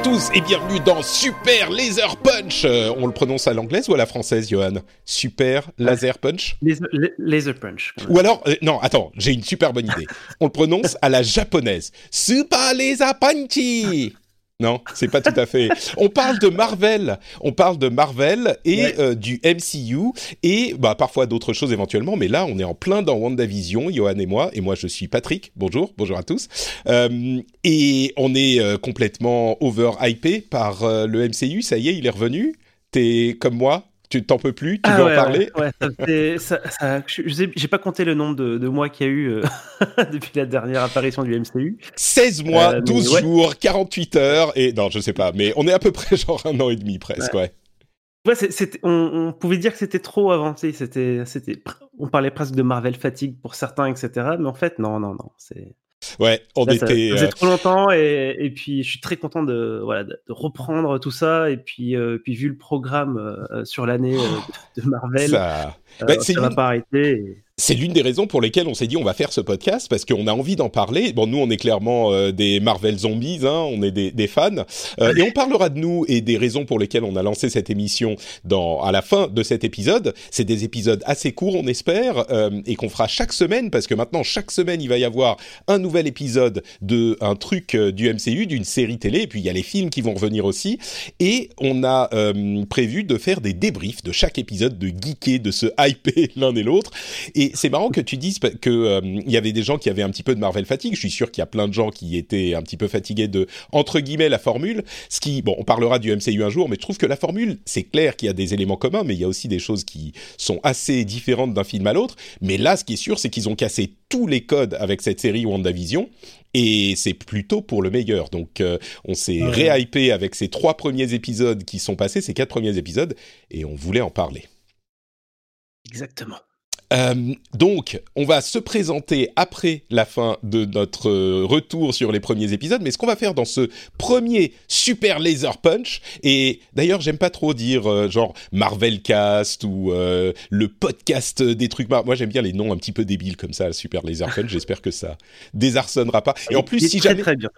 à tous et bienvenue dans Super Laser Punch. Euh, on le prononce à l'anglaise ou à la française, Johan? Super Laser Punch? Laser, laser Punch. Ou alors, euh, non, attends, j'ai une super bonne idée. On le prononce à la japonaise. Super Laser Punchy non, c'est pas tout à fait. On parle de Marvel, on parle de Marvel et Ouais. euh, du MCU et bah parfois d'autres choses éventuellement, mais là on est en plein dans WandaVision, Johan et moi, et moi je suis Patrick. Bonjour, bonjour à tous. Euh, et on est euh, complètement over hypé par le MCU. Ça y est, il est revenu. T'es comme moi, tu t'en peux plus, tu Ah veux ouais, en parler. ouais, j'ai pas compté le nombre de, de mois qu'il y a eu euh, depuis la dernière apparition du MCU. 16 mois, Euh, mais 12 ouais. jours, 48 heures et non, je sais pas, mais on est à peu près genre un an et demi presque, ouais. Ouais, on, on pouvait dire que c'était trop avancé. C'était, c'était, pr- on parlait presque de Marvel fatigue pour certains, etc. Mais en fait, non, non, non. C'est, Ouais, on là, était ça faisait euh, trop longtemps et, et puis je suis très content de, voilà, de, de reprendre tout ça. Et puis, euh, puis vu le programme euh, sur l'année euh, de Marvel, ça Bah, ça va une- pas arrêter. et- C'est l'une des raisons pour lesquelles on s'est dit on va faire ce podcast parce qu'on a envie d'en parler. Bon, nous on est clairement euh, des Marvel zombies, hein, on est des, des fans, Euh, et on parlera de nous et des raisons pour lesquelles on a lancé cette émission dans à la fin de cet épisode. C'est des épisodes assez courts, on espère, euh, et qu'on fera chaque semaine parce que maintenant chaque semaine il va y avoir un nouvel épisode de un truc euh, du MCU, d'une série télé, et puis il y a les films qui vont revenir aussi. Et on a euh, prévu de faire des débriefs de chaque épisode, de geeker, de se hyper l'un et l'autre. Et c'est marrant que tu dises que euh, il y avait des gens qui avaient un petit peu de Marvel fatigue. Je suis sûr qu'il y a plein de gens qui étaient un petit peu fatigués de entre guillemets la formule. Ce qui, bon, on parlera du MCU un jour, mais je trouve que la formule, c'est clair qu'il y a des éléments communs, mais il y a aussi des choses qui sont assez différentes d'un film à l'autre. Mais là, ce qui est sûr, c'est qu'ils ont cassé tous les codes avec cette série WandaVision. Et c'est plutôt pour le meilleur. Donc, euh, on s'est Ouais. réhypé avec ces trois premiers épisodes qui sont passés, ces quatre premiers épisodes, et on voulait en parler. Exactement. Euh, donc, on va se présenter après la fin de notre euh, retour sur les premiers épisodes. Mais ce qu'on va faire dans ce premier Super Laser Punch, et d'ailleurs, j'aime pas trop dire euh, genre Marvel Cast ou euh, le podcast des trucs. Mar- Moi, j'aime bien les noms un petit peu débiles comme ça, Super Laser Punch. J'espère que ça désarçonnera pas. Et en plus, si jamais très bien.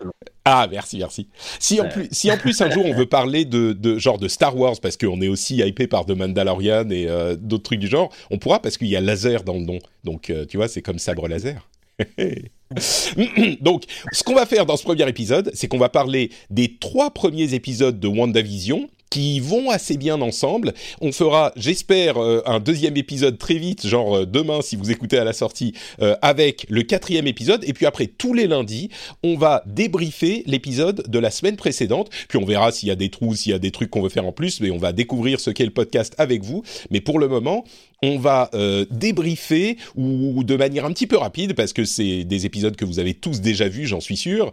ah, merci, merci. Si en plus, si en plus un jour on veut parler de, de genre de Star Wars parce qu'on est aussi hypé par The Mandalorian et d'autres trucs du genre, on pourra parce qu'il y a dans le nom. Donc euh, tu vois, c'est comme sabre laser. Donc, ce qu'on va faire dans ce premier épisode, c'est qu'on va parler des trois premiers épisodes de WandaVision qui vont assez bien ensemble. On fera, j'espère, euh, un deuxième épisode très vite, genre euh, demain si vous écoutez à la sortie, euh, avec le quatrième épisode. Et puis après, tous les lundis, on va débriefer l'épisode de la semaine précédente. Puis on verra s'il y a des trous, s'il y a des trucs qu'on veut faire en plus, mais on va découvrir ce qu'est le podcast avec vous. Mais pour le moment, on va euh, débriefer ou de manière un petit peu rapide, parce que c'est des épisodes que vous avez tous déjà vus, j'en suis sûr.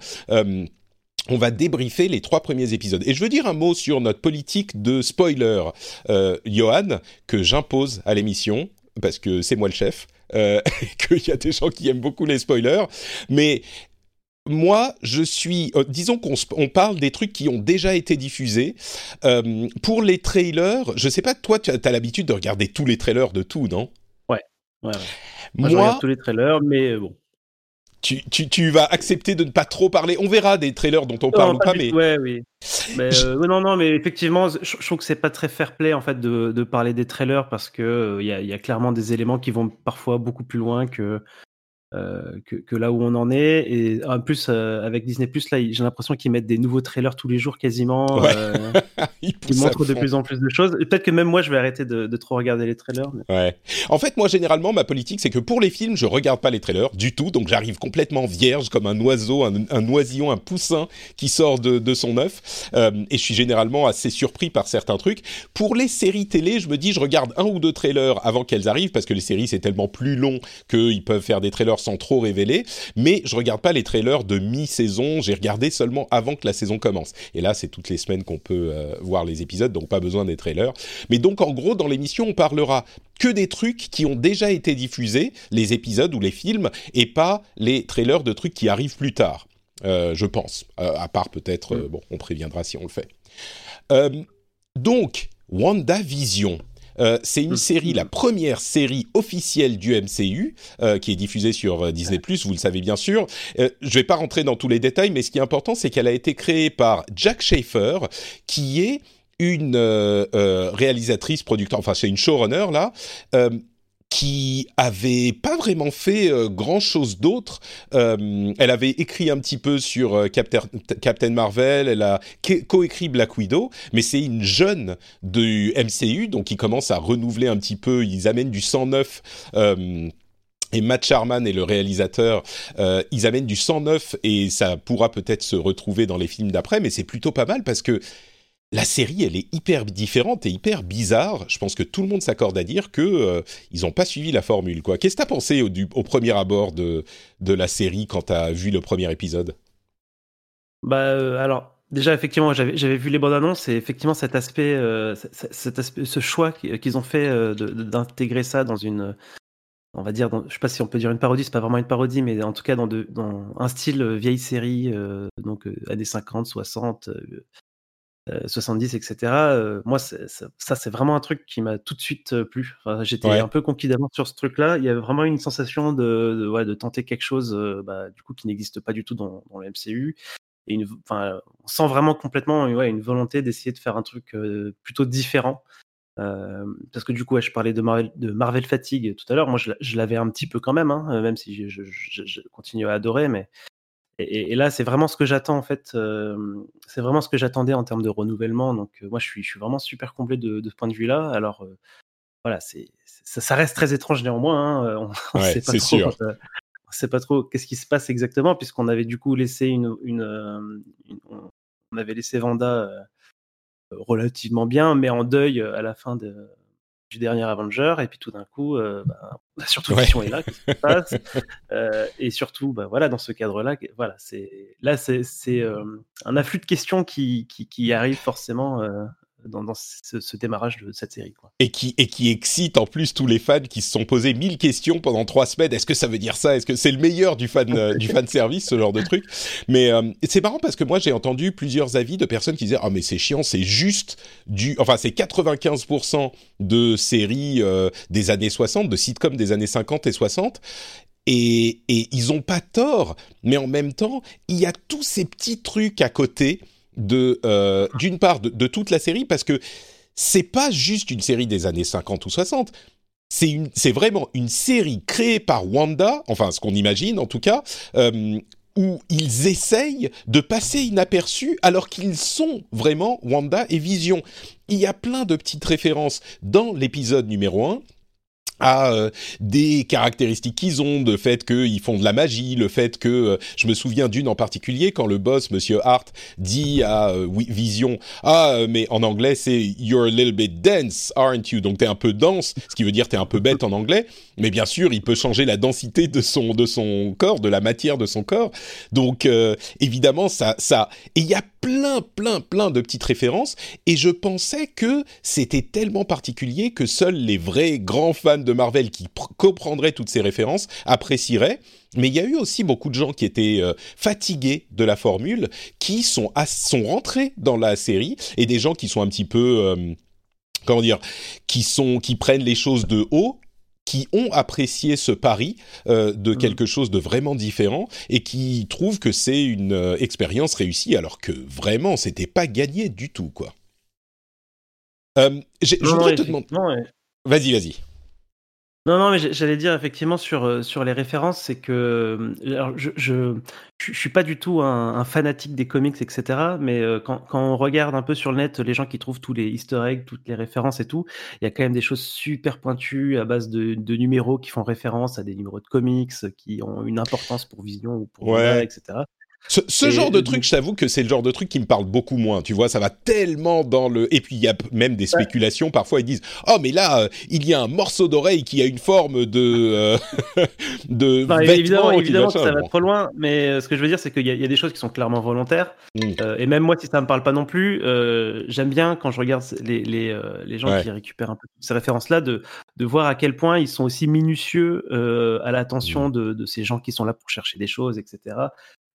On va débriefer les trois premiers épisodes. Et je veux dire un mot sur notre politique de spoiler, euh, Johan, que j'impose à l'émission, parce que c'est moi le chef, euh, et qu'il y a des gens qui aiment beaucoup les spoilers. Mais moi, je suis. euh, disons qu'on on parle des trucs qui ont déjà été diffusés. Euh, pour les trailers, je sais pas, toi, tu as, t'as l'habitude de regarder tous les trailers de tout, non? Ouais, ouais. Moi, je Moi, regarde tous les trailers, mais bon. Tu, tu, tu vas accepter de ne pas trop parler. On verra des trailers dont on parle Non, ou pas, du mais Ouais, oui. Mais, euh, ouais, non, non, mais effectivement, je, je trouve que c'est pas très fair play en fait de, de parler des trailers parce que euh, il y, a, y a clairement des éléments qui vont parfois beaucoup plus loin que que, que, là où on en est. Et en plus, euh, avec Disney Plus, là, j'ai l'impression qu'ils mettent des nouveaux trailers tous les jours quasiment. Ouais. Euh, ils montrent de plus en plus de choses. Peut-être que même moi, je vais arrêter de, de trop regarder les trailers. mais- Ouais. En fait, moi, généralement, ma politique, c'est que pour les films, je regarde pas les trailers du tout. Donc, j'arrive complètement vierge, comme un oiseau, un, un oisillon, un poussin qui sort de, de son œuf. Euh, et je suis généralement assez surpris par certains trucs. Pour les séries télé, je me dis, je regarde un ou deux trailers avant qu'elles arrivent, parce que les séries, c'est tellement plus long qu'ils peuvent faire des trailers sans trop révéler. Mais je regarde pas les trailers de mi-saison. J'ai regardé seulement avant que la saison commence. Et là, c'est toutes les semaines qu'on peut euh, voir les épisodes, donc pas besoin des trailers. Mais donc, en gros, dans l'émission, on parlera que des trucs qui ont déjà été diffusés, les épisodes ou les films, et pas les trailers de trucs qui arrivent plus tard, euh, je pense. Euh, à part peut-être, euh, bon, on préviendra si on le fait. Donc, WandaVision. Euh, c'est une Mhm. série, la première série officielle du MCU, euh, qui est diffusée sur euh, Disney+, vous le savez bien sûr. Euh, je vais pas rentrer dans tous les détails, mais ce qui est important, c'est qu'elle a été créée par Jack Schaefer, qui est une réalisatrice, producteur, enfin c'est une showrunner là, qui avait pas vraiment fait euh, grand chose d'autre. Euh, elle avait écrit un petit peu sur euh, Captain, Marvel, elle a co- coécrit Black Widow, mais c'est une jeune du MCU, donc qui commence à renouveler un petit peu. Ils amènent du 109. Euh, et Matt Sharman est le réalisateur. Ils amènent du 109 et ça pourra peut-être se retrouver dans les films d'après, mais c'est plutôt pas mal parce que la série, elle est hyper différente et hyper bizarre. Je pense que tout le monde s'accorde à dire que euh, ils n'ont pas suivi la formule. Qu'est-ce que t'as pensé au, premier abord de, la série quand t'as vu le premier épisode? Bah, euh, alors, déjà, effectivement, j'avais vu les bandes annonces et effectivement, cet aspect, euh, ce choix qui- qu'ils ont fait d'intégrer ça dans une. On va dire, je sais pas si on peut dire une parodie, c'est pas vraiment une parodie, mais en tout cas dans, un style vieille série, donc années 50, 60, euh, euh, 70, etc. euh, moi, ça, c'est vraiment un truc qui m'a tout de suite euh, plu. Enfin, J'étais Ouais. un peu conquis d'avance sur ce truc-là. Il y avait vraiment une sensation de, de, ouais, de tenter quelque chose euh, bah, du coup, qui n'existe pas du tout dans, dans le MCU. Et une, enfin, on sent vraiment complètement ouais, une volonté d'essayer de faire un truc euh, plutôt différent. Euh, parce que du coup, ouais, je parlais de Marvel, de Marvel Fatigue tout à l'heure. Moi, je, l'a- je l'avais un petit peu quand même, hein, euh, même si je, je- je- je continue à adorer. Mais et, là, c'est vraiment ce que j'attends en fait. euh, c'est vraiment ce que j'attendais en termes de renouvellement. Donc, euh, moi, je suis, je suis vraiment super complet de, de ce point de vue-là. Alors, euh, voilà, c'est, ça, ça reste très étrange néanmoins. hein, On, Ouais, sait pas trop. on sait pas trop qu'est-ce qui se passe exactement, puisqu'on avait du coup laissé une, une, une- on avait laissé Vanda relativement bien, mais en deuil à la fin de, du dernier Avenger, et puis tout d'un coup, euh, bah, surtout Ouais. Vision est là, qu'est-ce qui se passe Euh, Et surtout, bah, voilà, dans ce cadre-là, voilà, c'est là, c'est c'est, euh, un afflux de questions qui, qui, qui arrive forcément euh, dans, ce, démarrage de cette série. Quoi. et qui, et qui excite en plus tous les fans qui se sont posés mille questions pendant trois semaines. Est-ce que ça veut dire ça? Est-ce que c'est le meilleur du fan, euh, du fan service, ce genre de truc? Mais euh, c'est marrant parce que moi j'ai entendu plusieurs avis de personnes qui disaient ah mais c'est chiant, c'est juste du, enfin c'est 95% de séries euh, des années 60, de sitcoms des années 50 et 60. Et, et ils ont pas tort, mais en même temps, il y a tous ces petits trucs à côté de, euh, d'une part, de, toute la série, parce que c'est pas juste une série des années 50 ou 60. C'est une, c'est vraiment une série créée par Wanda, enfin ce qu'on imagine en tout cas, euh, où ils essayent de passer inaperçus alors qu'ils sont vraiment Wanda et Vision. Il y a plein de petites références dans l'épisode numéro 1 à euh, des caractéristiques qu'ils ont, de fait qu'ils font de la magie, le fait que euh, je me souviens d'une en particulier quand le boss Monsieur Hart dit à euh, Vision ah mais en anglais c'est you're a little bit dense aren't you? Donc t'es un peu dense ce qui veut dire t'es un peu bête en anglais mais bien sûr il peut changer la densité de son de son corps de la matière de son corps. Donc évidemment ça ça et il y a plein plein plein de petites références et je pensais que c'était tellement particulier que seuls les vrais grands fans de Marvel qui pr- comprendraient toutes ces références apprécieraient. Mais il y a eu aussi beaucoup de gens qui étaient euh, fatigués de la formule, qui sont, sont rentrés dans la série, et des gens qui sont un petit peu, euh, comment dire, qui sont, qui prennent les choses de haut, qui ont apprécié ce pari euh, de quelque chose de vraiment différent et qui trouvent que c'est une euh, expérience réussie alors que vraiment c'était pas gagné du tout quoi. Euh, je voudrais te demander. ouais. Vas-y, vas-y. Non, non, mais j'allais dire effectivement sur, euh, sur les références, c'est que euh, alors, je, je, je, suis pas du tout un, un fanatique des comics, etc. Mais euh, quand, quand on regarde un peu sur le net, les gens qui trouvent tous les Easter eggs, toutes les références et tout, il y a quand même des choses super pointues à base de, de numéros qui font référence à des numéros de comics qui ont une importance pour Vision ou pour Ouais. etc. Ce, ce Et genre de truc, je t'avoue que c'est le genre de truc qui me parle beaucoup moins. Tu vois, ça va tellement dans le. Et puis il y a même des spéculations. Parfois ils disent Oh, mais là, euh, il y a un morceau d'oreille qui a une forme de euh, de Enfin, vêtement. évidemment, évidemment que ça va trop loin, mais euh, ce que je veux dire, c'est qu'il y, a- il y a des choses qui sont clairement volontaires. Mm. Euh, et même moi, si ça me parle pas non plus, euh, j'aime bien quand je regarde les, les, euh, les gens Ouais. qui récupèrent un peu ces références-là, de, de voir à quel point ils sont aussi minutieux euh, à l'attention Mm. de, de ces gens qui sont là pour chercher des choses, etc.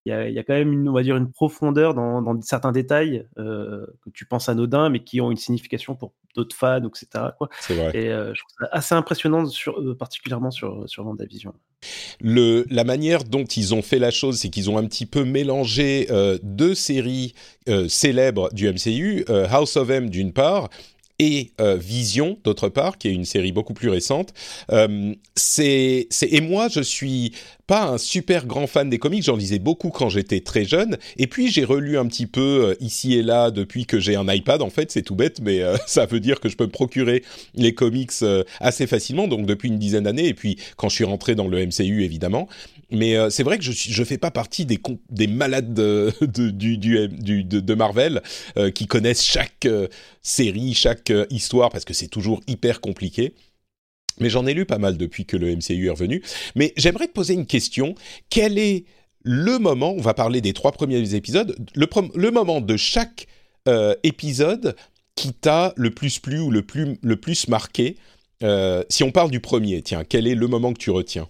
Il y a, il y a quand même une, on va dire, une profondeur dans, dans certains détails euh, que tu penses anodins, mais qui ont une signification pour d'autres fans, etc. Quoi. C'est vrai. Et euh, je trouve ça assez impressionnant, sur, euh, particulièrement sur, sur WandaVision. le, la manière dont ils ont fait la chose, c'est qu'ils ont un petit peu mélangé deux séries célèbres du MCU, House of M d'une part et euh, Vision d'autre part, qui est une série beaucoup plus récente. Euh, c'est, et moi je suis pas un super grand fan des comics, j'en lisais beaucoup quand j'étais très jeune, et puis j'ai relu un petit peu euh, ici et là depuis que j'ai un iPad. En fait, c'est tout bête, mais euh, ça veut dire que je peux me procurer les comics euh, assez facilement, donc depuis une dizaine d'années, et puis quand je suis rentré dans le MCU évidemment. Mais euh, c'est vrai que je je fais pas partie des des malades de, du, du, de, Marvel euh, qui connaissent chaque euh, série, chaque histoire parce que c'est toujours hyper compliqué. Mais j'en ai lu pas mal depuis que le MCU est revenu. Mais j'aimerais te poser une question. Quel est le moment, on va parler des trois premiers épisodes, le, le moment de chaque épisode qui t'a le plus plu ou le plus, le plus marqué Si on parle du premier, tiens, quel est le moment que tu retiens?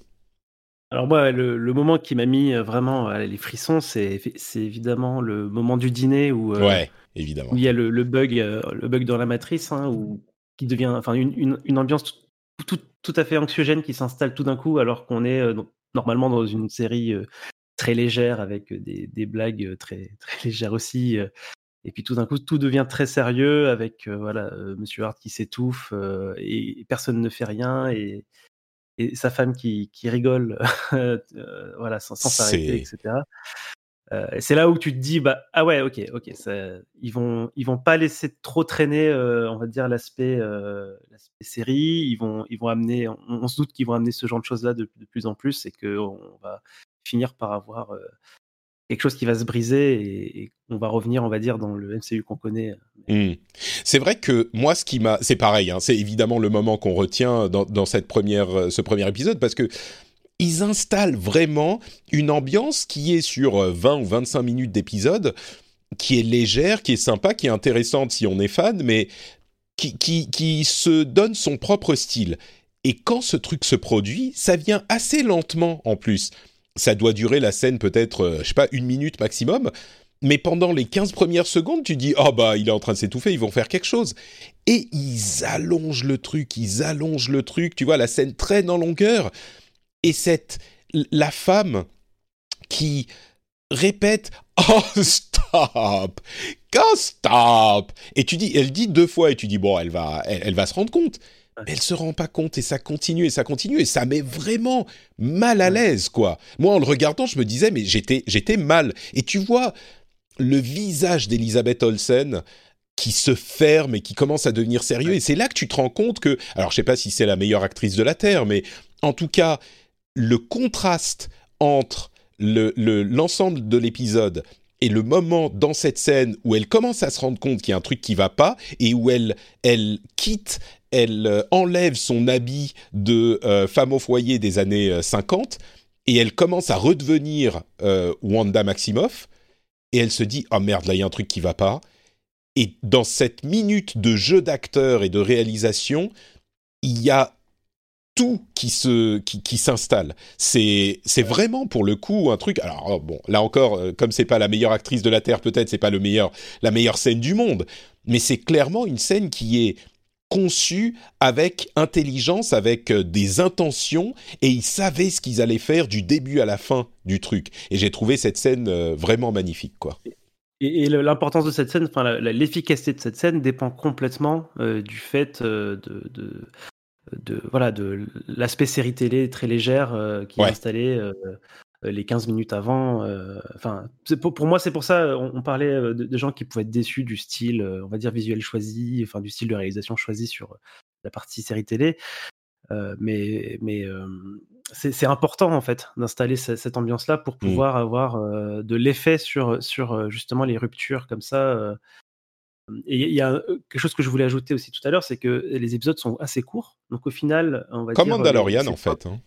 Alors moi, le, le moment qui m'a mis euh, vraiment euh, les frissons, c'est c'est évidemment le moment du dîner où, euh, Ouais, évidemment. où il y a le, le bug, euh, le bug dans la matrice, hein, où, qui devient, enfin, une, une, une ambiance tout, tout, tout à fait anxiogène qui s'installe tout d'un coup, alors qu'on est euh, normalement dans une série très légère avec des, des blagues très, très légères aussi. et puis tout d'un coup, tout devient très sérieux avec voilà, Monsieur Hart qui s'étouffe et, et personne ne fait rien et, et sa femme qui, qui rigole euh, voilà, sans, s'arrêter, etc. Euh, c'est là où tu te dis bah ah ouais ok ok ça, ils vont ils vont pas laisser trop traîner euh, on va dire l'aspect euh, l'aspect série ils vont ils vont amener on, on se doute qu'ils vont amener ce genre de choses là de, de plus en plus et que on va finir par avoir quelque chose qui va se briser et, et on va revenir on va dire dans le MCU qu'on connaît Hmm. C'est vrai que moi, ce qui m'a, c'est pareil. Hein, c'est évidemment le moment qu'on retient dans, dans cette première, euh, ce premier épisode parce que ils installent vraiment une ambiance qui est sur euh, 20 ou 25 minutes d'épisode, qui est légère, qui est sympa, qui est intéressante si on est fan, mais qui, qui, qui se donne son propre style. Et quand ce truc se produit, ça vient assez lentement en plus. Ça doit durer la scène peut-être, euh, je sais pas, une minute maximum. Mais pendant les 15 premières secondes, tu dis oh bah il est en train de s'étouffer, ils vont faire quelque chose. Et ils allongent le truc, ils allongent le truc, tu vois, la scène traîne en longueur. Et cette la femme qui répète oh stop, oh stop. Et tu dis, elle dit deux fois et tu dis bon, elle va, elle va se rendre compte. Mais elle se rend pas compte et ça continue et ça continue et ça met vraiment mal à l'aise quoi. Moi en le regardant, je me disais mais j'étais j'étais mal. Et tu vois le visage d'Elisabeth Olsen qui se ferme et qui commence à devenir sérieux. Et c'est là que tu te rends compte que, alors je sais pas si c'est la meilleure actrice de la Terre, mais en tout cas, le contraste entre le- le- l'ensemble de l'épisode et le moment dans cette scène où elle commence à se rendre compte qu'il y a un truc qui va pas et où elle, elle quitte, elle euh, enlève son habit de euh, femme au foyer des années euh, 50 et elle commence à redevenir euh, Wanda Maximoff et elle se dit oh merde là il y a un truc qui va pas et dans cette minute de jeu d'acteur et de réalisation il y a tout qui se qui, qui s'installe. C'est c'est vraiment pour le coup un truc alors oh, bon là encore euh, comme c'est pas la meilleure actrice de la terre peut-être c'est pas le meilleur la meilleure scène du monde mais c'est clairement une scène qui est conçue avec intelligence avec euh, des intentions et ils savaient ce qu'ils allaient faire du début à la fin du truc. Et j'ai trouvé cette scène euh, vraiment magnifique quoi. Et, l'importance de cette scène, enfin l'efficacité de cette scène dépend complètement euh, du fait euh, de, de, de voilà de l'aspect série télé très légère euh, qui Ouais. est installée euh, les 15 minutes avant. euh, Enfin, pour, pour moi, c'est pour ça on, on parlait euh, de, de gens qui pouvaient être déçus du style, on va dire visuel choisi, enfin du style de réalisation choisi sur la partie série télé. Mais mais c'est important en fait d'installer ce- cette ambiance-là pour pouvoir avoir de l'effet sur sur justement les ruptures comme ça. Euh. Et il y a euh, quelque chose que je voulais ajouter aussi tout à l'heure, c'est que les épisodes sont assez courts. Donc au final, on va Comme dire. Mandalorian, euh, en fait. hein.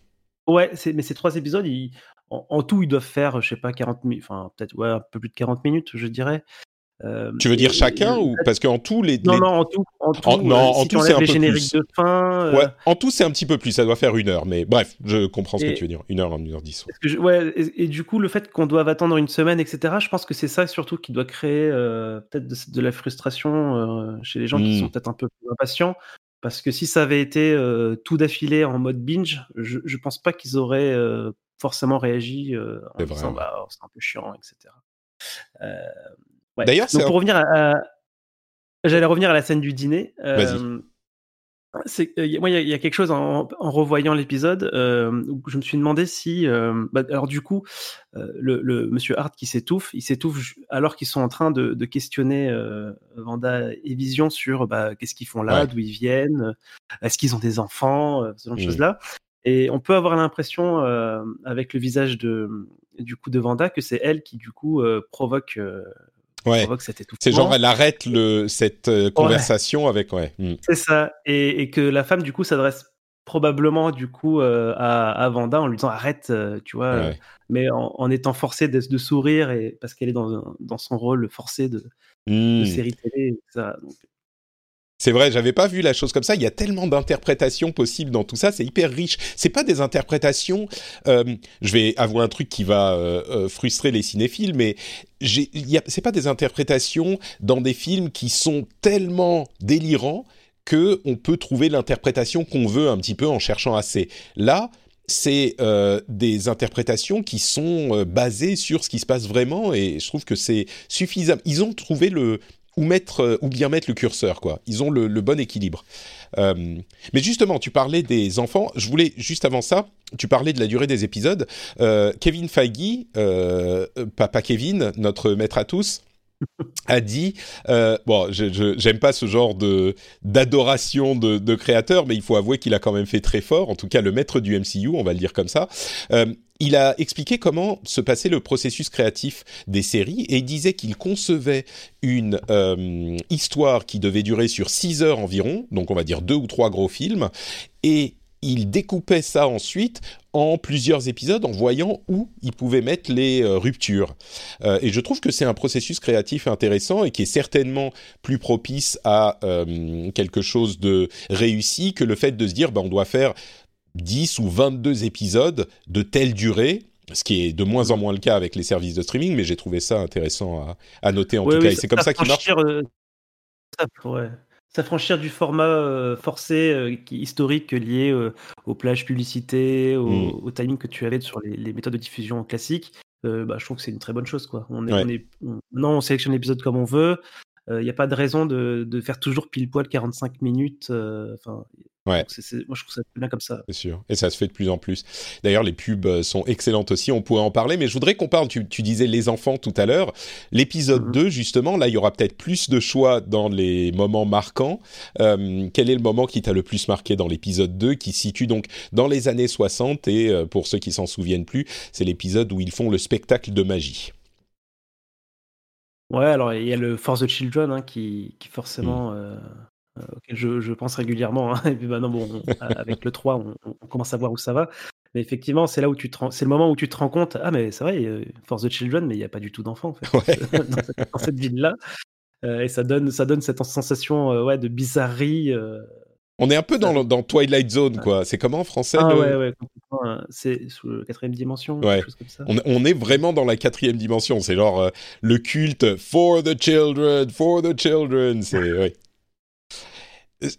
Ouais, mais ces trois épisodes, ils- en, en tout, ils doivent faire, je sais pas, 40 minutes, enfin peut-être ouais, un peu plus de 40 minutes, je dirais. Euh, Tu veux dire chacun et- ou parce qu'en tout les, Non, les- non, en tout. En tout, En- non, euh, en tout, tu c'est un les peu génériques plus. de fin. euh, Ouais, en tout c'est un petit peu plus, ça doit faire une heure, mais bref, je comprends ce que tu veux dire. Une heure, une heure dix. ouais. Parce que je- ouais, et, du coup, le fait qu'on doive attendre une semaine, etc., je pense que c'est ça surtout qui doit créer euh, peut-être de, de la frustration euh, chez les gens qui Mm. sont peut-être un peu plus impatients. Parce que si ça avait été euh, tout d'affilé en mode binge, je, je pense pas qu'ils auraient euh, forcément réagi euh, en disant bah, oh, c'est un peu chiant, etc. Euh, ouais. D'ailleurs, c'est un- pour revenir à, j'allais revenir à la scène du dîner. euh, Vas-y. euh, moi, il y, a- il y a quelque chose en, en revoyant l'épisode euh, où je me suis demandé si, euh, bah, alors du coup, le, le Monsieur Hart qui s'étouffe, il s'étouffe alors qu'ils sont en train de, de questionner Vanda et Vision sur bah, qu'est-ce qu'ils font là, Ouais. d'où ils viennent, est-ce qu'ils ont des enfants, ce genre de Mhm. choses-là. Et on peut avoir l'impression, avec le visage de du coup de Vanda, que c'est elle qui du coup provoque, Ouais. C'est genre elle arrête le cette euh, conversation avec ouais. hmm. C'est ça. Et, et que la femme, du coup, s'adresse probablement, du coup, euh, à, à Vanda en lui disant arrête, euh, tu vois, Ouais. mais en, en étant forcée de, de sourire et parce qu'elle est dans, dans son rôle forcé de, de Hmm. série télé. et ça. Donc, C'est vrai, j'avais pas vu la chose comme ça. Il y a tellement d'interprétations possibles dans tout ça, c'est hyper riche. C'est pas des interprétations. euh, je vais avouer un truc qui va euh, euh, frustrer les cinéphiles, mais c'est pas des interprétations dans des films qui sont tellement délirants que on peut trouver l'interprétation qu'on veut un petit peu en cherchant assez. Là. C'est des interprétations qui sont basées sur ce qui se passe vraiment et je trouve que c'est suffisant. Ils ont trouvé le, où mettre euh, ou bien mettre le curseur quoi. Ils ont le, bon équilibre. Euh, mais justement, tu parlais des enfants. Je voulais juste avant ça, tu parlais de la durée des épisodes. Euh, Kevin Feige, papa Kevin, notre maître à tous. A dit euh, bon je, j'aime pas ce genre de d'adoration de, de créateur mais il faut avouer qu'il a quand même fait très fort en tout cas le maître du MCU on va le dire comme ça. Euh, il a expliqué comment se passait le processus créatif des séries et il disait qu'il concevait une euh, histoire qui devait durer sur 6 heures environ, donc on va dire deux ou trois gros films, et il découpait ça ensuite en plusieurs épisodes en voyant où il pouvait mettre les euh, ruptures. Euh, et je trouve que c'est un processus créatif intéressant et qui est certainement plus propice à euh, quelque chose de réussi que le fait de se dire bah, on doit faire 10 ou 22 épisodes de telle durée, ce qui est de moins en moins le cas avec les services de streaming, mais j'ai trouvé ça intéressant à, à noter en tout oui, cas. Et c'est comme ça qu'il marche. ouais. S'affranchir du format euh, forcé euh, qui, historique lié euh, aux plages publicité, au, Mm. au timing que tu avais sur les, les méthodes de diffusion classiques, bah, je trouve que c'est une très bonne chose. Quoi. On est, Ouais. on est, on- non, on sélectionne l'épisode comme on veut. Il n'y a pas de raison de, de faire toujours pile poil 45 minutes. Enfin, Ouais. donc moi, je trouve ça bien comme ça. C'est sûr. Et ça se fait de plus en plus. D'ailleurs, les pubs euh, sont excellentes aussi. On pourrait en parler, mais je voudrais qu'on parle. Tu, tu disais les enfants tout à l'heure. L'épisode Mhm. 2, justement, là, il y aura peut-être plus de choix dans les moments marquants. Euh, quel est le moment qui t'a le plus marqué dans l'épisode 2, qui situe donc dans les années 60 Et euh, pour ceux qui s'en souviennent plus, c'est l'épisode où ils font le spectacle de magie. Ouais, alors il y a le Force the Children hein, qui, qui forcément, Mm. euh, auquel je, je pense régulièrement. hein. Et puis maintenant, bon, on- avec le 3, on, on commence à voir où ça va. Mais effectivement, c'est là où tu te c'est le moment où tu te rends compte, ah mais c'est vrai, euh, Force the Children, mais il n'y a pas du tout d'enfants en fait, Ouais. dans cette, dans cette ville-là. Euh, et ça donne, ça donne cette sensation euh, ouais, de bizarrerie. euh. On est un peu dans, le- dans Twilight Zone, quoi. C'est comment en français Ah le- ouais, ouais, hein. c'est sous la quatrième dimension, Ouais. quelque chose comme ça. on, on est vraiment dans la quatrième dimension. C'est genre euh, le culte for the children, for the children. C'est ouais.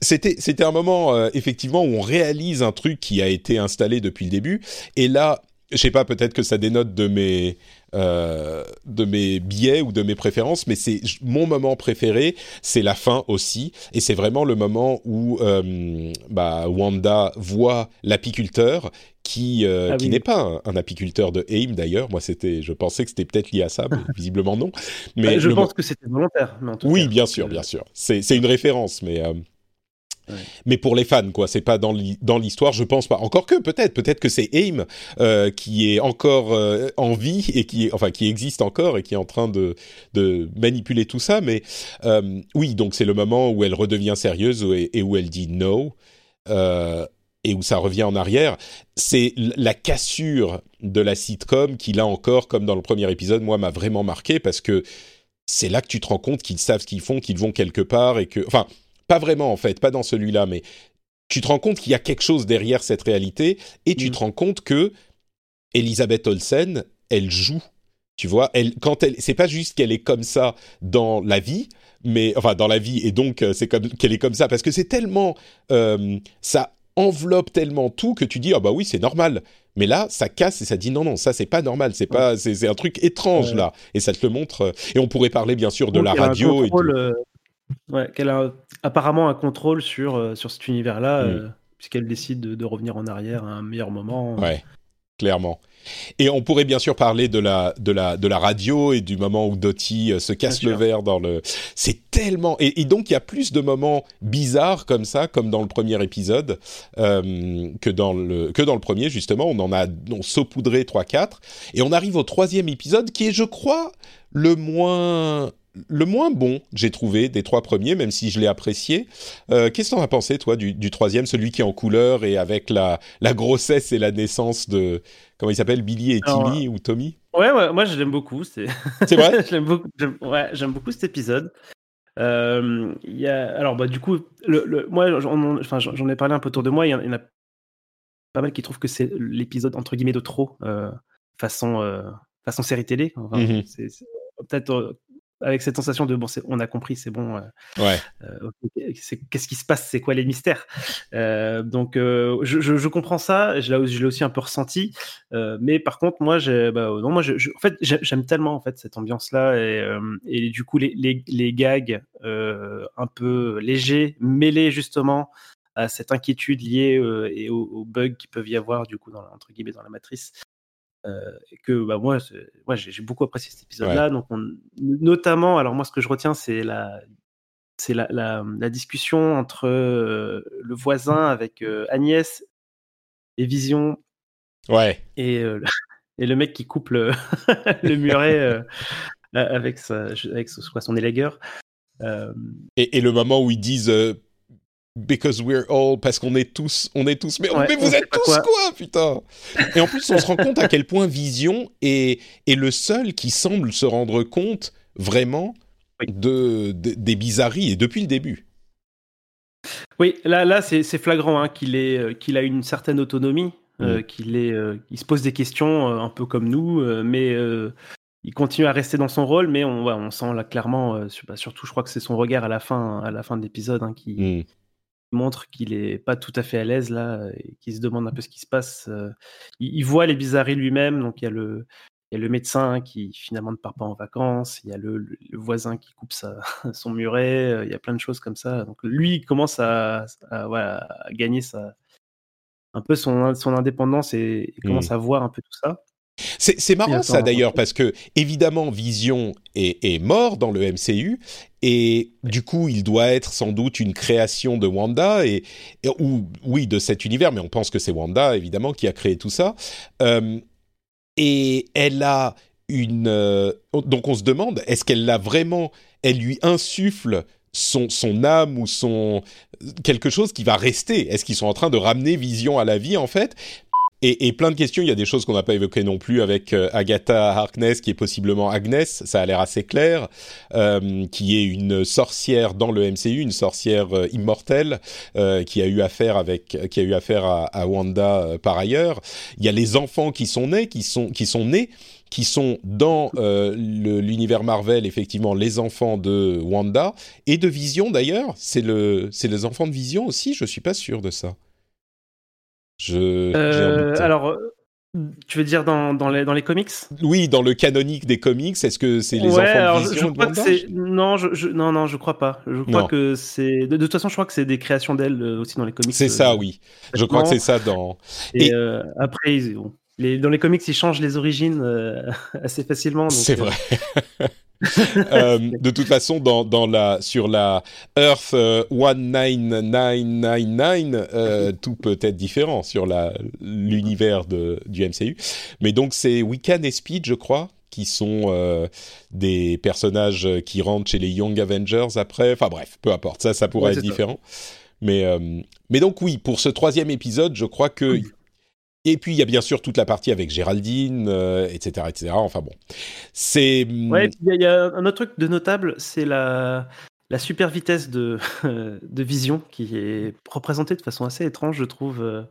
C'était c'était un moment euh, effectivement où on réalise un truc qui a été installé depuis le début. Et là, je sais pas, peut-être que ça dénote de mes euh, de mes biais ou de mes préférences, mais c'est mon moment préféré, c'est la fin aussi, et c'est vraiment le moment où euh, bah, Wanda voit l'apiculteur qui euh, Ah qui n'est pas un, un apiculteur de AIM d'ailleurs. Moi, c'était, je pensais que c'était peut-être lié à ça, mais visiblement non. Mais Euh, je pense que c'était volontaire. Mais en tout oui, cas, bien sûr, bien sûr. C'est c'est une référence, mais euh, Mais pour les fans, quoi. C'est pas dans l'hi- dans l'histoire, je pense pas. Encore que peut-être, peut-être que c'est AIM euh, qui est encore euh, en vie et qui est, enfin qui existe encore et qui est en train de manipuler tout ça. Mais euh, oui, donc c'est le moment où elle redevient sérieuse et, où elle dit no. et où ça revient en arrière, c'est la cassure de la sitcom qui, là encore, comme dans le premier épisode, moi, m'a vraiment marqué parce que c'est là que tu te rends compte qu'ils savent ce qu'ils font, qu'ils vont quelque part et que, enfin, pas vraiment en fait, pas dans celui-là, mais tu te rends compte qu'il y a quelque chose derrière cette réalité et tu Mm. te rends compte que Elisabeth Olsen, elle joue. Tu vois, elle, quand elle, c'est pas juste qu'elle est comme ça dans la vie, mais enfin dans la vie et donc euh, c'est comme qu'elle est comme ça parce que c'est tellement, euh, ça enveloppe tellement tout que tu dis ah bah oui c'est normal. Mais là, ça casse et ça dit non non ça c'est pas normal, c'est pas c'est un truc étrange Ouais. là et ça te le montre. euh, Et on pourrait parler bien sûr de la un radio et ouais, qu'elle a apparemment un contrôle sur, euh, sur cet univers-là, Mm. euh, puisqu'elle décide de, de revenir en arrière à un meilleur moment. Ouais, clairement. Et on pourrait bien sûr parler de la de la de la radio et du moment où Doty euh, se casse le verre dans le. C'est tellement et, et donc il y a plus de moments bizarres comme ça, comme dans le premier épisode, euh, que dans le que dans le premier justement. On en a on saupoudré trois quatre et on arrive au troisième épisode qui est, je crois, le moins le moins bon, j'ai trouvé, des trois premiers, même si je l'ai apprécié. Euh, Qu'est-ce que t'en as pensé, toi, du, du troisième, celui qui est en couleur et avec la, la grossesse et la naissance de... Comment il s'appelle Billy et Alors, Timmy ou Tommy? Ouais, ouais, moi je l'aime beaucoup. C'est vrai? J'aime beaucoup, ouais, beaucoup cet épisode. Euh, y a, alors, bah, du coup, le, le- moi, j'en ai parlé un peu autour de moi. Il y en a pas mal qui trouvent que c'est l'épisode entre guillemets de trop, euh, façon, euh, façon série télé. Enfin, c'est- Peut-être avec cette sensation de bon, on a compris, c'est bon. euh, Ouais. euh, Qu'est-ce qui se passe C'est quoi les mystères? Euh, Donc, je, je- je comprends ça. Je l'ai aussi un peu ressenti. Mais par contre, moi, bah, non, moi, je, en fait, j'ai- j'aime tellement en fait cette ambiance-là et, et du coup les, les, les gags un peu légers, mêlés justement à cette inquiétude liée et aux, aux bugs qui peuvent y avoir du coup dans entre guillemets dans la matrice. Euh, et que bah, moi, ouais, j'ai beaucoup apprécié cet épisode-là. Donc, on- notamment, alors moi, ce que je retiens, c'est la, c'est la, la, la discussion entre euh, le voisin avec euh, Agnès et Vision Ouais. et, euh, et le mec qui coupe le, le muret avec, sa, son. Euh, Et, et le moment où ils disent... Because we're all, parce qu'on est tous, on est tous, mais, Ouais, mais on vous êtes tous quoi. quoi, putain Et en plus, on se rend compte à quel point Vision est, est le seul qui semble se rendre compte vraiment Oui. de, de- des bizarreries et depuis le début. oui, là, là c'est flagrant hein, qu'il euh, qu'il a une certaine autonomie, Mm. euh, qu'il est, euh, se pose des questions euh, un peu comme nous, mais il continue à rester dans son rôle. Mais on, ouais, on sent là clairement, bah, surtout, je crois que c'est son regard à la fin, à la fin de l'épisode, hein, qui, Mm. Montre qu'il est pas tout à fait à l'aise là et qu'il se demande un peu ce qui se passe. euh. Il, il voit les bizarreries lui-même, donc il y a le il y a le médecin hein, qui finalement ne part pas en vacances, il y a le, voisin qui coupe sa, son muret, euh, il y a plein de choses comme ça. Donc lui il commence à, à, voilà, à gagner sa, un peu son, son indépendance et, et commence Mm. à voir un peu tout ça. C'est marrant ça d'ailleurs parce que évidemment Vision est, est mort dans le MCU et du coup il doit être sans doute une création de Wanda et, et- ou oui de cet univers mais on pense que c'est Wanda évidemment qui a créé tout ça. Euh, et elle a une euh, donc on se demande est-ce qu'elle l'a vraiment elle lui insuffle son, son âme ou son quelque chose qui va rester? Est-ce qu'ils sont en train de ramener Vision à la vie en fait? Et, plein de questions. Il y a des choses qu'on n'a pas évoquées non plus avec euh, Agatha Harkness, qui est possiblement Agnès. Ça a l'air assez clair, euh, qui est une sorcière dans le MCU, une sorcière euh, immortelle euh, qui a eu affaire avec, qui a eu affaire à, Wanda euh, par ailleurs. Il y a les enfants qui sont nés, qui sont qui sont nés qui sont dans l'univers Marvel, effectivement, les enfants de Wanda et de Vision d'ailleurs. C'est le, c'est les enfants de Vision aussi. Je suis pas sûr de ça. Je, Euh, alors, euh, Tu veux dire dans, dans, les, dans les comics? Oui, dans le canonique des comics, est-ce que c'est les ouais, enfants alors, de Vision je de crois que non, je, je- non, non, je crois pas. Je crois Non. que c'est de, de toute façon, je crois que c'est des créations d'elle euh, aussi dans les comics. C'est euh, ça, oui. Je crois que c'est ça dans. Et, Et- euh, après, ils- bon, les, dans les comics, ils changent les origines euh, assez facilement. C'est euh, vrai. Euh, de toute façon, dans, dans la, sur la Earth euh, 19999, euh, tout peut être différent sur l'univers du MCU. Mais donc, c'est Wiccan et Speed, je crois, qui sont euh, des personnages qui rentrent chez les Young Avengers après. Enfin bref, peu importe, ça, ça pourrait Ouais, être ça. différent. Mais, euh, mais donc, oui, pour ce troisième épisode, je crois que. Et puis, il y a bien sûr toute la partie avec Géraldine, euh, etc., etc. Enfin bon. C'est. Ouais, et puis il y, a- il y a un autre truc de notable, c'est la, la super vitesse de, de vision qui est représentée de façon assez étrange, je trouve. euh,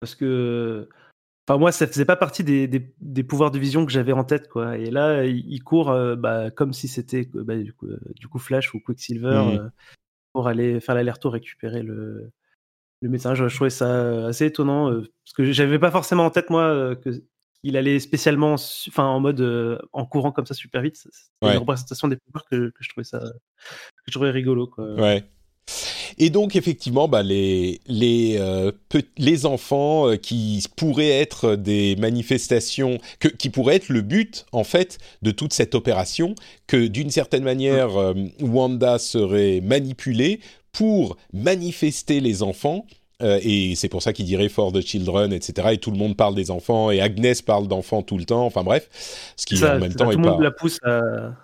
Parce que. Enfin, moi, ça faisait pas partie des, des, des pouvoirs de vision que j'avais en tête, quoi. Et là, il, court euh, bah, comme si c'était bah, du, coup, du coup Flash ou Quicksilver euh, pour aller faire l'aller-retour récupérer le, le médecin. Je, je trouvais ça assez étonnant euh, parce que j'avais pas forcément en tête, moi, euh, que qu'il allait spécialement, enfin, en mode euh, en courant comme ça super vite. C'est Ouais. une représentation des pouvoirs que, que je trouvais ça, que je trouvais rigolo, quoi. Ouais. Et donc effectivement, bah, les les euh, les enfants euh, qui pourraient être des manifestations, que, qui pourraient être le but en fait de toute cette opération, que d'une certaine manière euh, Wanda serait manipulée pour manifester les enfants. euh, et c'est pour ça qu'il dirait for the children, etc. Et tout le monde parle des enfants, et Agnès parle d'enfants tout le temps. Enfin bref, ce qui Ça, en même temps est tout le monde pas. la pousse à,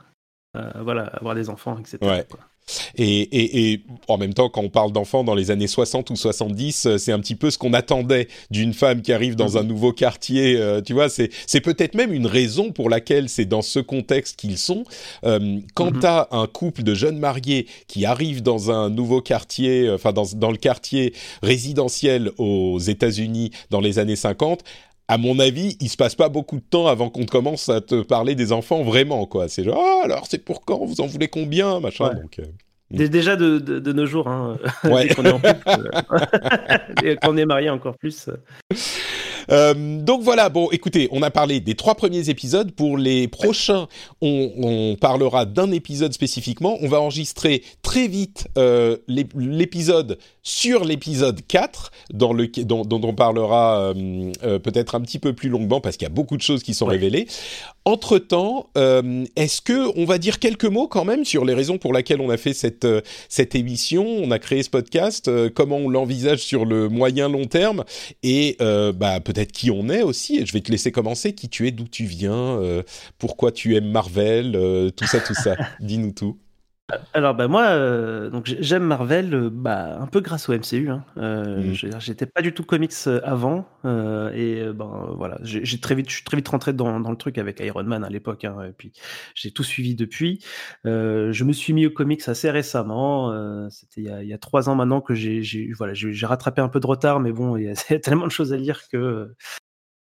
voilà, avoir des enfants, etc. Ouais. quoi. Et, et, et en même temps, quand on parle d'enfants dans les années 60 ou 70, euh, c'est un petit peu ce qu'on attendait d'une femme qui arrive dans un nouveau quartier. euh, tu vois, c'est c'est peut-être même une raison pour laquelle c'est dans ce contexte qu'ils sont. Euh, quand Mhm. t'as un couple de jeunes mariés qui arrive dans un nouveau quartier, euh, enfin dans, dans le quartier résidentiel aux États-Unis dans les années 50, à mon avis, il se passe pas beaucoup de temps avant qu'on commence à te parler des enfants vraiment, quoi. C'est genre, ah, alors c'est pour quand? Vous en voulez combien? Machin. Ouais. Donc, euh, Dé- Déjà de, de, de nos jours, hein, Ouais. qu'on est en couple, euh, est marié encore plus. Euh, donc voilà, bon, écoutez, on a parlé des trois premiers épisodes. Pour les prochains, on, on parlera d'un épisode spécifiquement. On va enregistrer très vite euh, l'ép- l'épisode sur l'épisode 4, dans le, dont, dont on parlera euh, peut-être un petit peu plus longuement, parce qu'il y a beaucoup de choses qui sont Ouais. révélées. Entre-temps, est-ce que on va dire quelques mots quand même sur les raisons pour lesquelles on a fait cette, cette émission, on a créé ce podcast, comment on l'envisage sur le moyen long terme? Et bah, peut-être qui on est aussi. Et je vais te laisser commencer. Qui tu es, d'où tu viens, euh, pourquoi tu aimes Marvel, euh, tout ça, tout ça. Dis-nous tout. Alors bah moi, euh, donc j'ai- j'aime Marvel, euh, bah un peu grâce au MCU. Hein. Euh, Mm. dire, J'étais pas du tout comics euh, avant, et ben voilà, j'ai très vite, je suis très vite rentré dans, dans le truc avec Iron Man à l'époque, hein, et puis j'ai tout suivi depuis. Je me suis mis aux comics assez récemment. C'était il, y a- il y a trois ans maintenant que j'ai voilà, j'ai rattrapé un peu de retard, mais bon, il y a, tellement de choses à lire que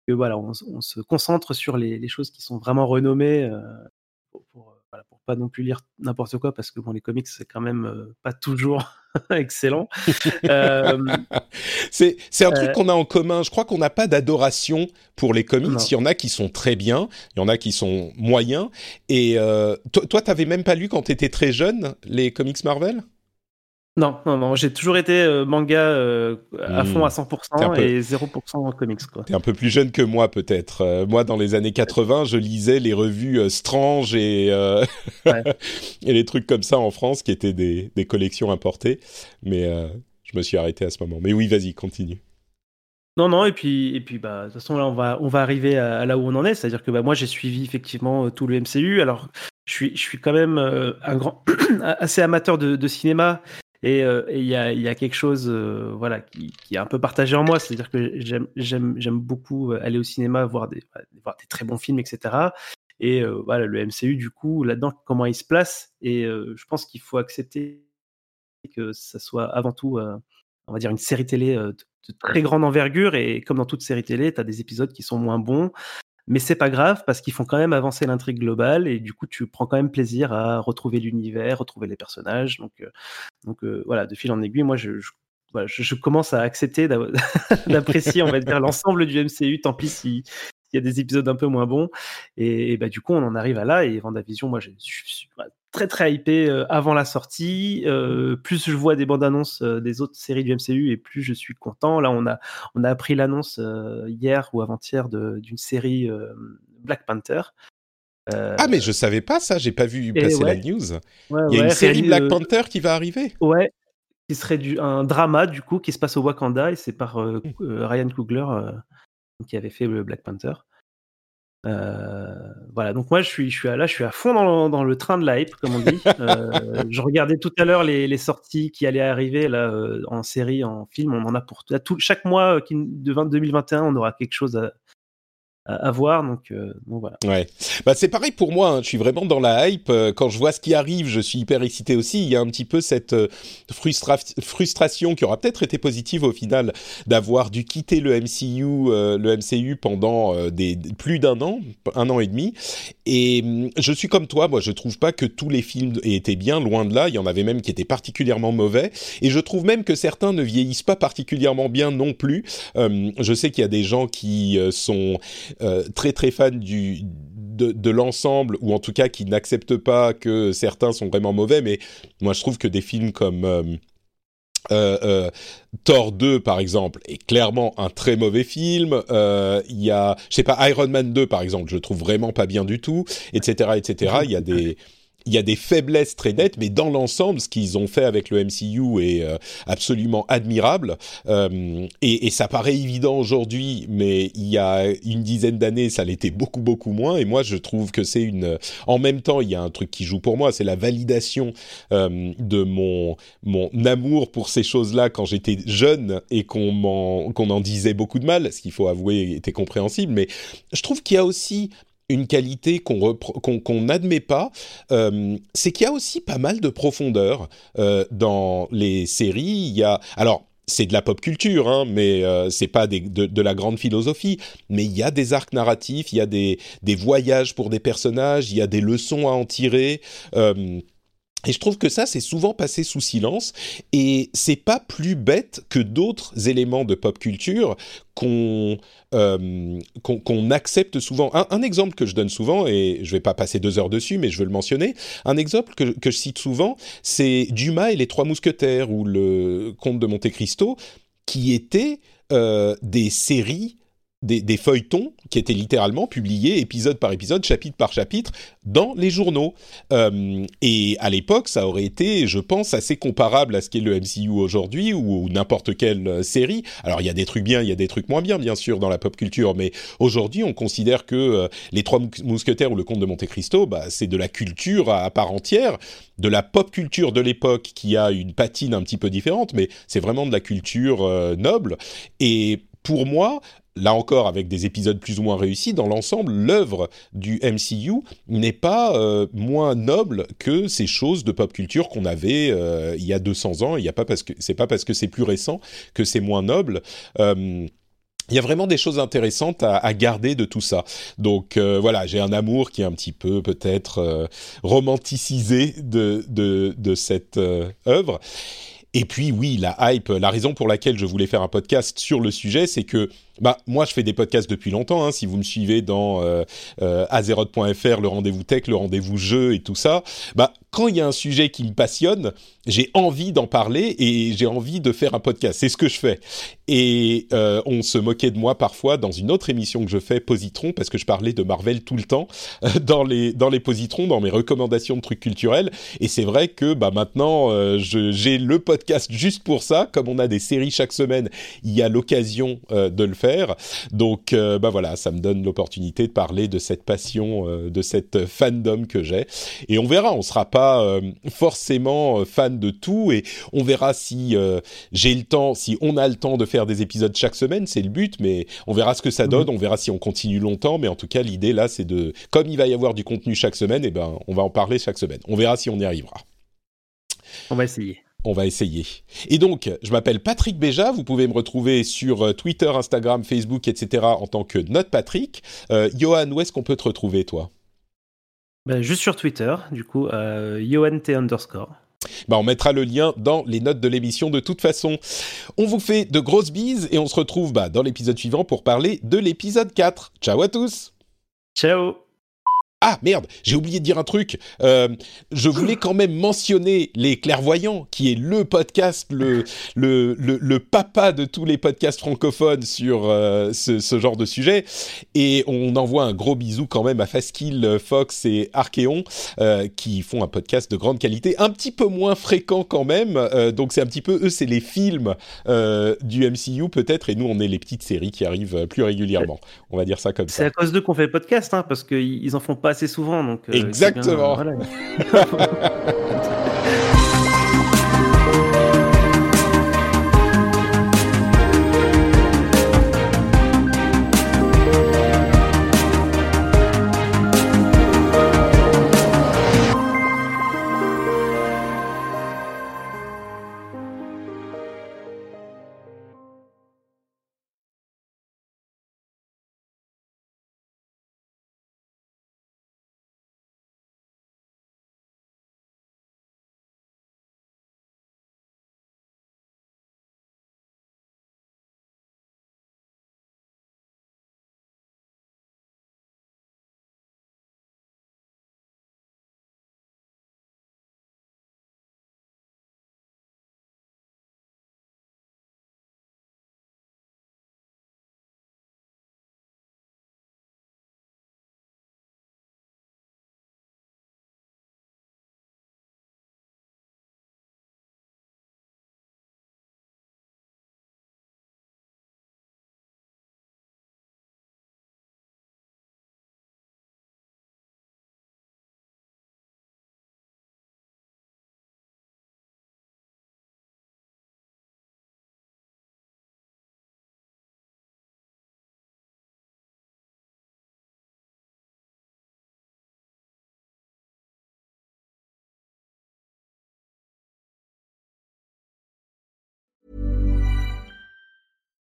que voilà, on, se concentre sur les, les choses qui sont vraiment renommées. pour, pas non plus lire n'importe quoi parce que bon les comics c'est quand même euh, pas toujours excellent. Euh, C'est c'est un truc Euh, qu'on a en commun. Je crois qu'on n'a pas d'adoration pour les comics. Non. Il y en a qui sont très bien, il y en a qui sont moyens. Et euh, toi, toi, t'avais même pas lu quand t'étais très jeune les comics Marvel? Non non non j'ai toujours été euh, manga euh, à Hmm. fond à T'es un 100% peu- et 0% en comics quoi. T'es un peu plus jeune que moi peut-être. Euh, moi, dans les années 80, je lisais les revues Strange et Ouais. et les trucs comme ça en France, qui étaient des, des collections importées. Mais je me suis arrêté à ce moment. Mais oui, vas-y, continue. Non, non, et puis, et puis bah, de toute façon, là, on va, on va arriver à, à là où on en est. C'est-à-dire que bah, moi, j'ai suivi effectivement tout le MCU. Alors, je suis, je suis quand même euh, un grand, assez amateur de, de cinéma. Et euh, il y, a, quelque chose euh, voilà, qui, est un peu partagé en moi. C'est-à-dire que j'aime, beaucoup euh, aller au cinéma, voir des, des très bons films, etc. Et voilà, le MCU, du coup, là-dedans, comment il se place. Et je pense qu'il faut accepter que ça soit avant tout, on va dire, une série télé de, de très grande envergure. Et comme dans toute série télé, tu as des épisodes qui sont moins bons. Mais c'est pas grave parce qu'ils font quand même avancer l'intrigue globale et du coup tu prends quand même plaisir à retrouver l'univers, retrouver les personnages. Donc, euh, donc euh, voilà, de fil en aiguille, moi je, je- voilà, je, je commence à accepter d'a- d'apprécier, on va dire, l'ensemble du MCU. Tant pis si il y a des épisodes un peu moins bons. Et, et bah, du coup, on en arrive à là. Et Vendavision, moi, je suis très très hypé euh, avant la sortie. Euh, plus je vois des bandes annonces euh, des autres séries du MCU et plus je suis content. Là, on a on a appris l'annonce hier ou avant-hier d'une série Black Panther. Euh, Ah mais je savais pas ça, j'ai pas vu passer ouais. la news. ouais, Il y a ouais, une série Black euh, Panther qui va arriver. Ouais, qui serait du, un drama du coup qui se passe au Wakanda et c'est par euh, euh, Ryan Coogler qui avait fait le Black Panther. Euh, voilà, donc moi je suis, je suis à, là, je suis à fond dans, le- dans le train de la hype, comme on dit. Euh, je regardais tout à l'heure les, les sorties qui allaient arriver là euh, en série, en film. On en a pour là, tout, chaque mois qui, de 20 2021, on aura quelque chose à, à, voir. Donc, euh, donc voilà. Ouais. Bah c'est pareil pour moi. hein. Je suis vraiment dans la hype. Euh, Quand je vois ce qui arrive, je suis hyper excité aussi. Il y a un petit peu cette euh, frustra- frustration qui aura peut-être été positive au final d'avoir dû quitter le MCU, euh, le MCU pendant euh, des plus d'un an, un an et demi. Et hum, je suis comme toi. Moi, je trouve pas que tous les films étaient bien. Loin de là, il y en avait même qui étaient particulièrement mauvais. Et je trouve même que certains ne vieillissent pas particulièrement bien non plus. Euh, je sais qu'il y a des gens qui sont très très fans du de, l'ensemble ou en tout cas qui n'acceptent pas que certains sont vraiment mauvais mais moi je trouve que des films comme euh, euh, euh, Thor 2 par exemple est clairement un très mauvais film. Euh, il y a je sais pas Iron Man 2 par exemple je trouve vraiment pas bien du tout etc etc il y a des il y a des faiblesses très nettes, mais dans l'ensemble, ce qu'ils ont fait avec le MCU est euh, absolument admirable. Euh, et, ça paraît évident aujourd'hui, mais il y a une dizaine d'années, ça l'était beaucoup beaucoup moins. Et moi, je trouve que c'est une. En même temps, il y a un truc qui joue pour moi, c'est la validation euh, de mon mon amour pour ces choses-là quand j'étais jeune et qu'on m'en qu'on en disait beaucoup de mal, ce qu'il faut avouer était compréhensible. Mais je trouve qu'il y a aussi une qualité qu'on n'admet pas, euh, c'est qu'il y a aussi pas mal de profondeur euh, dans les séries. Il y a alors c'est de la pop culture, hein, mais euh, c'est pas de, la grande philosophie. Mais il y a des arcs narratifs, il y a des, voyages pour des personnages, il y a des leçons à en tirer. Et je trouve que ça, c'est souvent passé sous silence, et c'est pas plus bête que d'autres éléments de pop culture qu'on euh, qu'on accepte souvent. Un, un exemple que je donne souvent, et je vais pas passer deux heures dessus, mais je veux le mentionner, un exemple que, que je cite souvent, c'est Dumas et les Trois Mousquetaires, ou le Comte de Monte Cristo, qui étaient euh, des séries des, feuilletons qui étaient littéralement publiés épisode par épisode, chapitre par chapitre, dans les journaux. Euh, et à l'époque, ça aurait été, je pense, assez comparable à ce qu'est le MCU aujourd'hui ou, n'importe quelle euh, série. Alors, il y a des trucs bien, il y a des trucs moins bien, bien sûr, dans la pop culture, mais aujourd'hui, on considère que euh, les Trois Mousquetaires ou le Comte de Monte Cristo, bah, c'est de la culture à, part entière, de la pop culture de l'époque qui a une patine un petit peu différente, mais c'est vraiment de la culture noble. Et pour moi, là encore avec des épisodes plus ou moins réussis, dans l'ensemble, l'œuvre du MCU n'est pas euh, moins noble que ces choses de pop culture qu'on avait euh, il y a 200 ans. Il y a pas parce que c'est pas parce que c'est plus récent que c'est moins noble. Euh, il y a vraiment des choses intéressantes à, à garder de tout ça. Donc euh, voilà, j'ai un amour qui est un petit peu peut-être euh, romanticisé de, de, de cette euh, œuvre. Et puis oui, la hype, la raison pour laquelle je voulais faire un podcast sur le sujet, c'est que bah moi je fais des podcasts depuis longtemps. Hein, si vous me suivez dans euh, euh, azeroth.fr, le rendez-vous tech, le rendez-vous jeu et tout ça, bah quand il y a un sujet qui me passionne, j'ai envie d'en parler et j'ai envie de faire un podcast. C'est ce que je fais. Et euh, on se moquait de moi parfois dans une autre émission que je fais, Positron, parce que je parlais de Marvel tout le temps euh, dans les dans les Positrons, dans mes recommandations de trucs culturels. Et c'est vrai que bah maintenant j'ai le podcast juste pour ça. Comme on a des séries chaque semaine, il y a l'occasion de le faire. Donc euh, bah voilà, ça me donne l'opportunité de parler de cette passion, euh, de cette fandom que j'ai. Et on verra, on sera pas euh, forcément fan de tout et on verra si j'ai le temps, si on a le temps de faire des épisodes chaque semaine, c'est le but, mais on verra ce que ça donne, on verra si on continue longtemps, mais en tout cas l'idée là c'est de, comme il va y avoir du contenu chaque semaine, et ben on va en parler chaque semaine. On verra si on y arrivera. On va essayer. On va essayer. Et donc, je m'appelle Patrick Béja. Vous pouvez me retrouver sur Twitter, Instagram, Facebook, etc. en tant que Note Patrick. Euh, Johan, où est-ce qu'on peut te retrouver, toi? Ben, Juste sur Twitter, du coup, euh, underscore. Bah, on mettra le lien dans les notes de l'émission de toute façon. On vous fait de grosses bises et on se retrouve bah, dans l'épisode suivant pour parler de l'épisode 4. Ciao à tous Ciao ah merde, j'ai oublié de dire un truc. Euh, je voulais quand même mentionner les clairvoyants, qui est le podcast, le le, le, le papa de tous les podcasts francophones sur euh, ce, ce, genre de sujet. Et on envoie un gros bisou quand même à Faskill, Fox et Archeon, euh, qui font un podcast de grande qualité, un petit peu moins fréquent quand même. Donc c'est un petit peu eux, c'est les films du MCU peut-être, et nous on est les petites séries qui arrivent plus régulièrement. On va dire ça comme ça. C'est à cause d'eux qu'on fait le podcast, hein, parce qu'ils en font pas assez souvent. Donc, euh, Exactement. Bien, voilà.